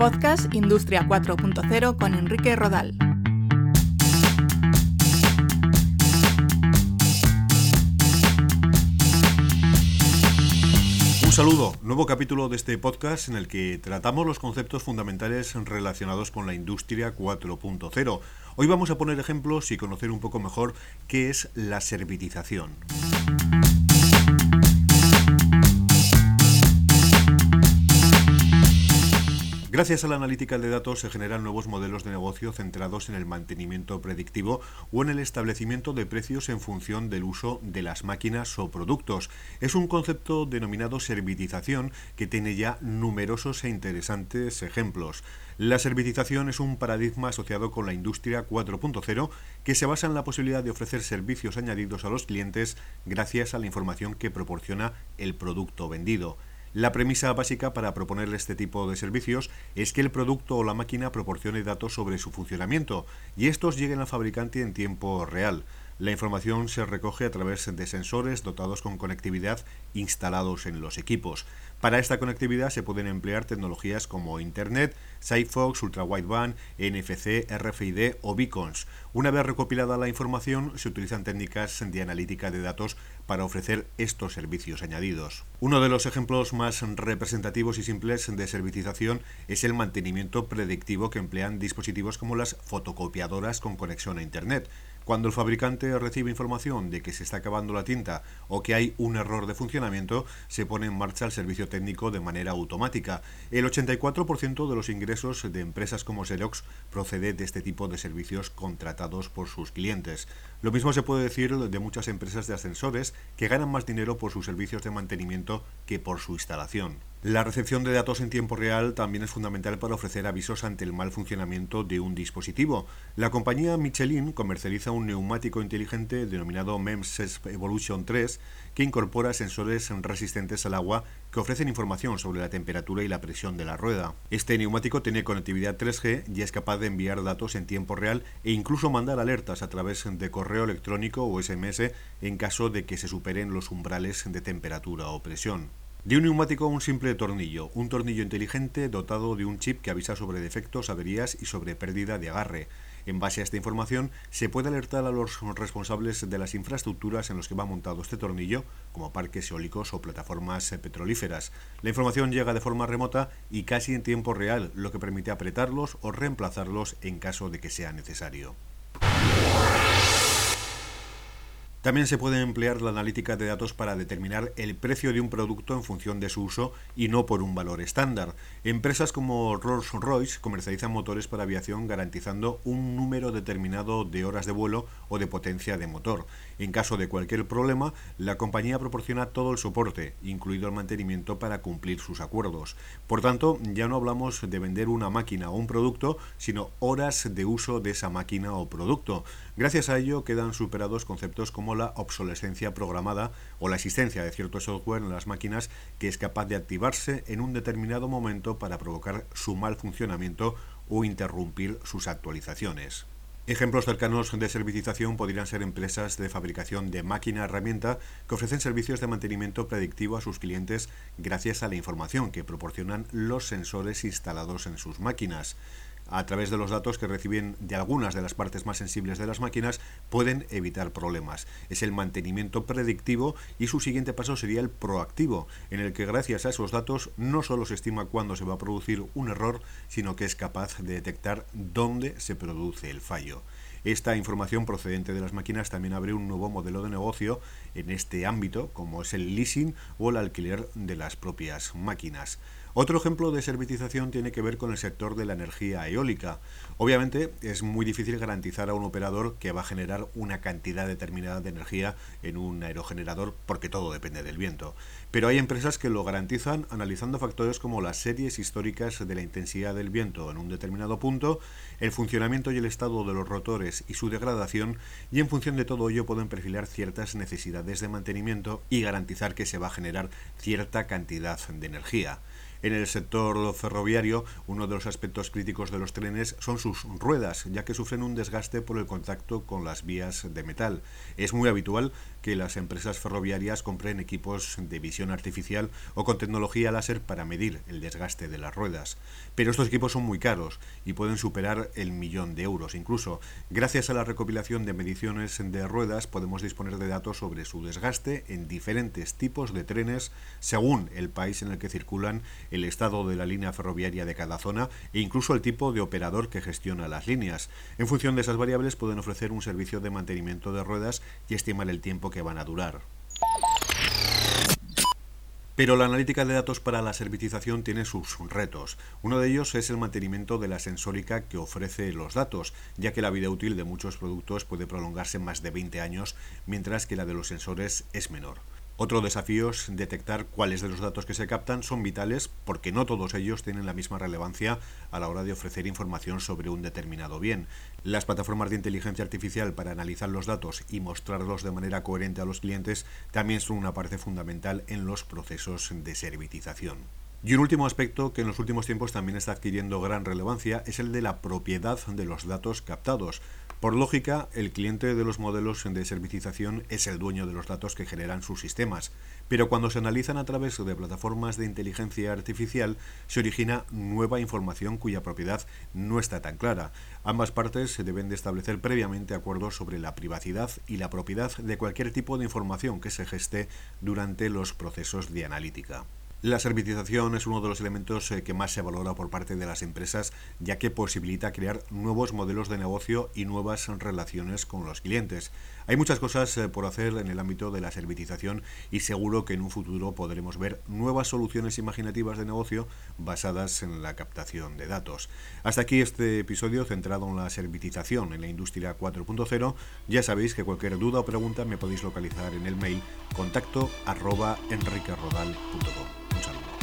Podcast Industria 4.0 con Enrique Rodal. Un saludo, nuevo capítulo de este podcast en el que tratamos los conceptos fundamentales relacionados con la industria 4.0. Hoy vamos a poner ejemplos y conocer un poco mejor qué es la servitización. Gracias a la analítica de datos se generan nuevos modelos de negocio centrados en el mantenimiento predictivo o en el establecimiento de precios en función del uso de las máquinas o productos. Es un concepto denominado servitización que tiene ya numerosos e interesantes ejemplos. La servitización es un paradigma asociado con la industria 4.0 que se basa en la posibilidad de ofrecer servicios añadidos a los clientes gracias a la información que proporciona el producto vendido. La premisa básica para proponerle este tipo de servicios es que el producto o la máquina proporcione datos sobre su funcionamiento y estos lleguen al fabricante en tiempo real. La información se recoge a través de sensores dotados con conectividad instalados en los equipos. Para esta conectividad se pueden emplear tecnologías como Internet, Sigfox, Ultra Wideband, NFC, RFID o beacons. Una vez recopilada la información, se utilizan técnicas de analítica de datos para ofrecer estos servicios añadidos. Uno de los ejemplos más representativos y simples de servitización es el mantenimiento predictivo que emplean dispositivos como las fotocopiadoras con conexión a Internet. Cuando el fabricante recibe información de que se está acabando la tinta o que hay un error de funcionamiento, se pone en marcha el servicio técnico de manera automática. El 84% de los ingresos de empresas como Xerox procede de este tipo de servicios contratados por sus clientes. Lo mismo se puede decir de muchas empresas de ascensores que ganan más dinero por sus servicios de mantenimiento que por su instalación. La recepción de datos en tiempo real también es fundamental para ofrecer avisos ante el mal funcionamiento de un dispositivo. La compañía Michelin comercializa un neumático inteligente denominado MEMS Evolution 3 que incorpora sensores resistentes al agua que ofrecen información sobre la temperatura y la presión de la rueda. Este neumático tiene conectividad 3G y es capaz de enviar datos en tiempo real e incluso mandar alertas a través de correo electrónico o SMS en caso de que se superen los umbrales de temperatura o presión. De un neumático un simple tornillo, un tornillo inteligente dotado de un chip que avisa sobre defectos, averías y sobre pérdida de agarre. En base a esta información se puede alertar a los responsables de las infraestructuras en los que va montado este tornillo, como parques eólicos o plataformas petrolíferas. La información llega de forma remota y casi en tiempo real, lo que permite apretarlos o reemplazarlos en caso de que sea necesario. También se puede emplear la analítica de datos para determinar el precio de un producto en función de su uso y no por un valor estándar. Empresas como Rolls-Royce comercializan motores para aviación garantizando un número determinado de horas de vuelo o de potencia de motor. En caso de cualquier problema, la compañía proporciona todo el soporte, incluido el mantenimiento para cumplir sus acuerdos. Por tanto, ya no hablamos de vender una máquina o un producto, sino horas de uso de esa máquina o producto. Gracias a ello quedan superados conceptos como la obsolescencia programada o la existencia de cierto software en las máquinas que es capaz de activarse en un determinado momento para provocar su mal funcionamiento o interrumpir sus actualizaciones. Ejemplos cercanos de servicización podrían ser empresas de fabricación de máquina herramienta que ofrecen servicios de mantenimiento predictivo a sus clientes gracias a la información que proporcionan los sensores instalados en sus máquinas a través de los datos que reciben de algunas de las partes más sensibles de las máquinas, pueden evitar problemas. Es el mantenimiento predictivo y su siguiente paso sería el proactivo, en el que gracias a esos datos no solo se estima cuándo se va a producir un error, sino que es capaz de detectar dónde se produce el fallo. Esta información procedente de las máquinas también abre un nuevo modelo de negocio en este ámbito, como es el leasing o el alquiler de las propias máquinas. Otro ejemplo de servitización tiene que ver con el sector de la energía eólica. Obviamente es muy difícil garantizar a un operador que va a generar una cantidad determinada de energía en un aerogenerador porque todo depende del viento. Pero hay empresas que lo garantizan analizando factores como las series históricas de la intensidad del viento en un determinado punto, el funcionamiento y el estado de los rotores y su degradación y en función de todo ello pueden perfilar ciertas necesidades de mantenimiento y garantizar que se va a generar cierta cantidad de energía. En el sector ferroviario, uno de los aspectos críticos de los trenes son sus ruedas, ya que sufren un desgaste por el contacto con las vías de metal. Es muy habitual que las empresas ferroviarias compren equipos de visión artificial o con tecnología láser para medir el desgaste de las ruedas. Pero estos equipos son muy caros y pueden superar el millón de euros. Incluso, gracias a la recopilación de mediciones de ruedas, podemos disponer de datos sobre su desgaste en diferentes tipos de trenes según el país en el que circulan el estado de la línea ferroviaria de cada zona e incluso el tipo de operador que gestiona las líneas. En función de esas variables pueden ofrecer un servicio de mantenimiento de ruedas y estimar el tiempo que van a durar. Pero la analítica de datos para la servitización tiene sus retos. Uno de ellos es el mantenimiento de la sensórica que ofrece los datos, ya que la vida útil de muchos productos puede prolongarse más de 20 años, mientras que la de los sensores es menor. Otro desafío es detectar cuáles de los datos que se captan son vitales porque no todos ellos tienen la misma relevancia a la hora de ofrecer información sobre un determinado bien. Las plataformas de inteligencia artificial para analizar los datos y mostrarlos de manera coherente a los clientes también son una parte fundamental en los procesos de servitización. Y un último aspecto que en los últimos tiempos también está adquiriendo gran relevancia es el de la propiedad de los datos captados. Por lógica, el cliente de los modelos de servicización es el dueño de los datos que generan sus sistemas, pero cuando se analizan a través de plataformas de inteligencia artificial, se origina nueva información cuya propiedad no está tan clara. Ambas partes se deben de establecer previamente acuerdos sobre la privacidad y la propiedad de cualquier tipo de información que se geste durante los procesos de analítica. La servitización es uno de los elementos eh, que más se valora por parte de las empresas, ya que posibilita crear nuevos modelos de negocio y nuevas relaciones con los clientes. Hay muchas cosas eh, por hacer en el ámbito de la servitización y seguro que en un futuro podremos ver nuevas soluciones imaginativas de negocio basadas en la captación de datos. Hasta aquí este episodio centrado en la servitización en la industria 4.0. Ya sabéis que cualquier duda o pregunta me podéis localizar en el mail contacto. 知道了。